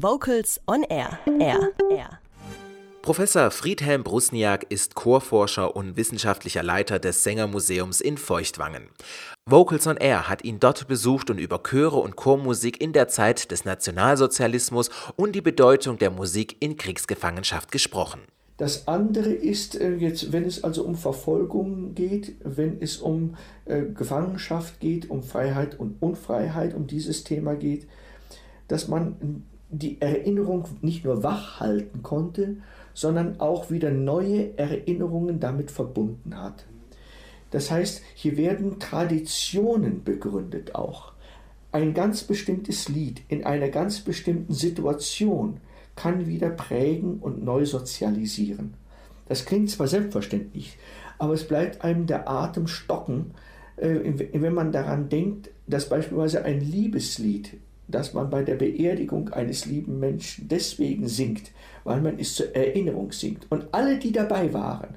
Vocals on Air. Air. Air. Professor Friedhelm Brusniak ist Chorforscher und wissenschaftlicher Leiter des Sängermuseums in Feuchtwangen. Vocals on Air hat ihn dort besucht und über Chöre und Chormusik in der Zeit des Nationalsozialismus und die Bedeutung der Musik in Kriegsgefangenschaft gesprochen. Das andere ist äh, jetzt, wenn es also um Verfolgung geht, wenn es um äh, Gefangenschaft geht, um Freiheit und Unfreiheit, um dieses Thema geht, dass man die Erinnerung nicht nur wach halten konnte, sondern auch wieder neue Erinnerungen damit verbunden hat. Das heißt, hier werden Traditionen begründet auch. Ein ganz bestimmtes Lied in einer ganz bestimmten Situation kann wieder prägen und neu sozialisieren. Das klingt zwar selbstverständlich, aber es bleibt einem der Atem stocken, äh, wenn man daran denkt, dass beispielsweise ein Liebeslied dass man bei der Beerdigung eines lieben Menschen deswegen singt, weil man es zur Erinnerung singt. Und alle, die dabei waren,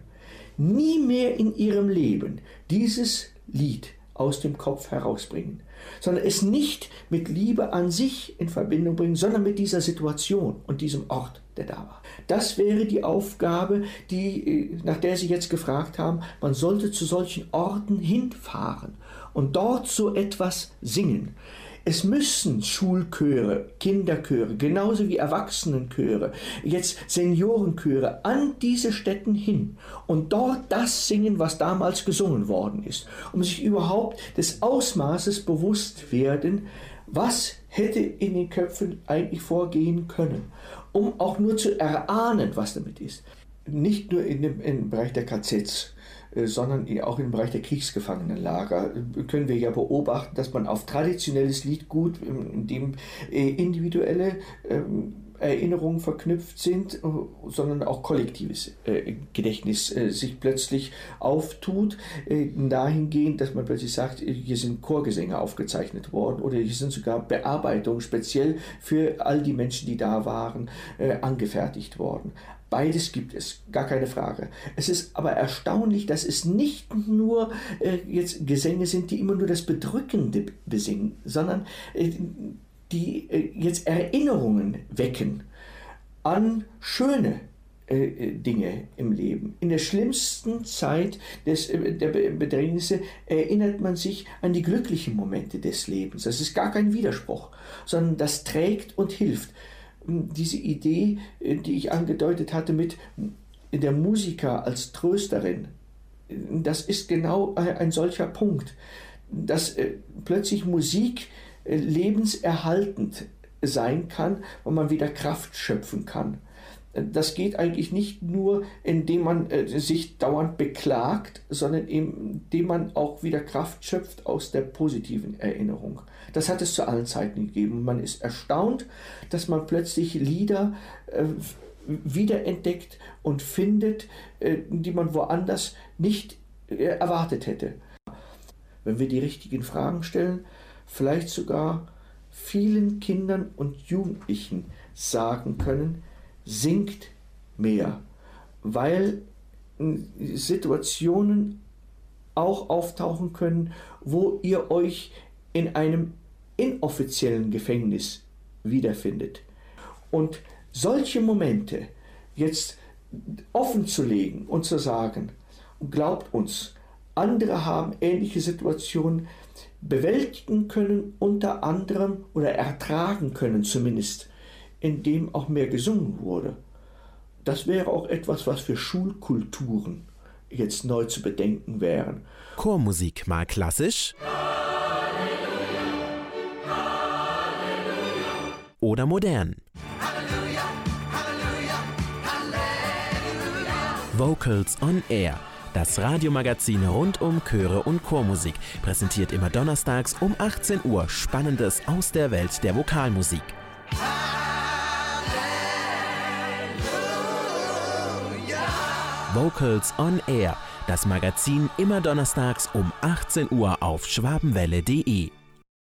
nie mehr in ihrem Leben dieses Lied aus dem Kopf herausbringen, sondern es nicht mit Liebe an sich in Verbindung bringen, sondern mit dieser Situation und diesem Ort, der da war. Das wäre die Aufgabe, die, äh, nach der Sie jetzt gefragt haben. Man sollte zu solchen Orten hinfahren und dort so etwas singen. Es müssen Schulchöre, Kinderchöre, genauso wie Erwachsenenchöre, jetzt Seniorenchöre an diese Städten hin und dort das singen, was damals gesungen worden ist, um sich überhaupt des Ausmaßes bewusst werden, was hätte in den Köpfen eigentlich vorgehen können, um auch nur zu erahnen, was damit ist. Nicht nur in dem, im Bereich der KZs, sondern auch im Bereich der Kriegsgefangenenlager äh, können wir ja beobachten, dass man auf traditionelles Liedgut, in dem äh, individuelle ähm, Erinnerungen verknüpft sind, sondern auch kollektives Gedächtnis sich plötzlich auftut, dahingehend, dass man plötzlich sagt, hier sind Chorgesänge aufgezeichnet worden oder hier sind sogar Bearbeitungen speziell für all die Menschen, die da waren, angefertigt worden. Beides gibt es, gar keine Frage. Es ist aber erstaunlich, dass es nicht nur äh, jetzt Gesänge sind, die immer nur das Bedrückende besingen, sondern äh, die äh, jetzt Erinnerungen wecken an schöne äh, äh, Dinge im Leben. In der schlimmsten Zeit des, äh, der Bedrängnisse erinnert man sich an die glücklichen Momente des Lebens. Das ist gar kein Widerspruch, sondern das trägt und hilft diese Idee, äh, die ich angedeutet hatte mit der Musiker als Trösterin, das ist genau ein solcher Punkt, dass plötzlich Musik lebenserhaltend sein kann, wo man wieder Kraft schöpfen kann. Das geht eigentlich nicht nur, indem man sich dauernd beklagt, sondern indem man auch wieder Kraft schöpft aus der positiven Erinnerung. Das hat es zu allen Zeiten gegeben. Man ist erstaunt, dass man plötzlich Lieder äh, wiederentdeckt und findet, äh, die man woanders nicht äh, erwartet hätte. Wenn wir die richtigen Fragen stellen, vielleicht sogar vielen Kindern und Jugendlichen sagen können, singt mehr, weil Situationen auch auftauchen können, wo ihr euch in einem inoffiziellen Gefängnis wiederfindet. Und solche Momente jetzt offen zu legen und zu sagen, glaubt uns, andere haben ähnliche Situationen bewältigen können, unter anderem oder ertragen können zumindest, indem auch mehr gesungen wurde. Das wäre auch etwas, was für Schulkulturen jetzt neu zu bedenken wären. Chormusik mal klassisch. oder modern. Halleluja, Halleluja, Halleluja. Vocals on Air. Das Radiomagazin rund um Chöre und Chormusik präsentiert immer donnerstags um 18 Uhr Spannendes aus der Welt der Vokalmusik. Vocals on Air, das Magazin immer donnerstags um 18 Uhr auf schwabenwelle.de.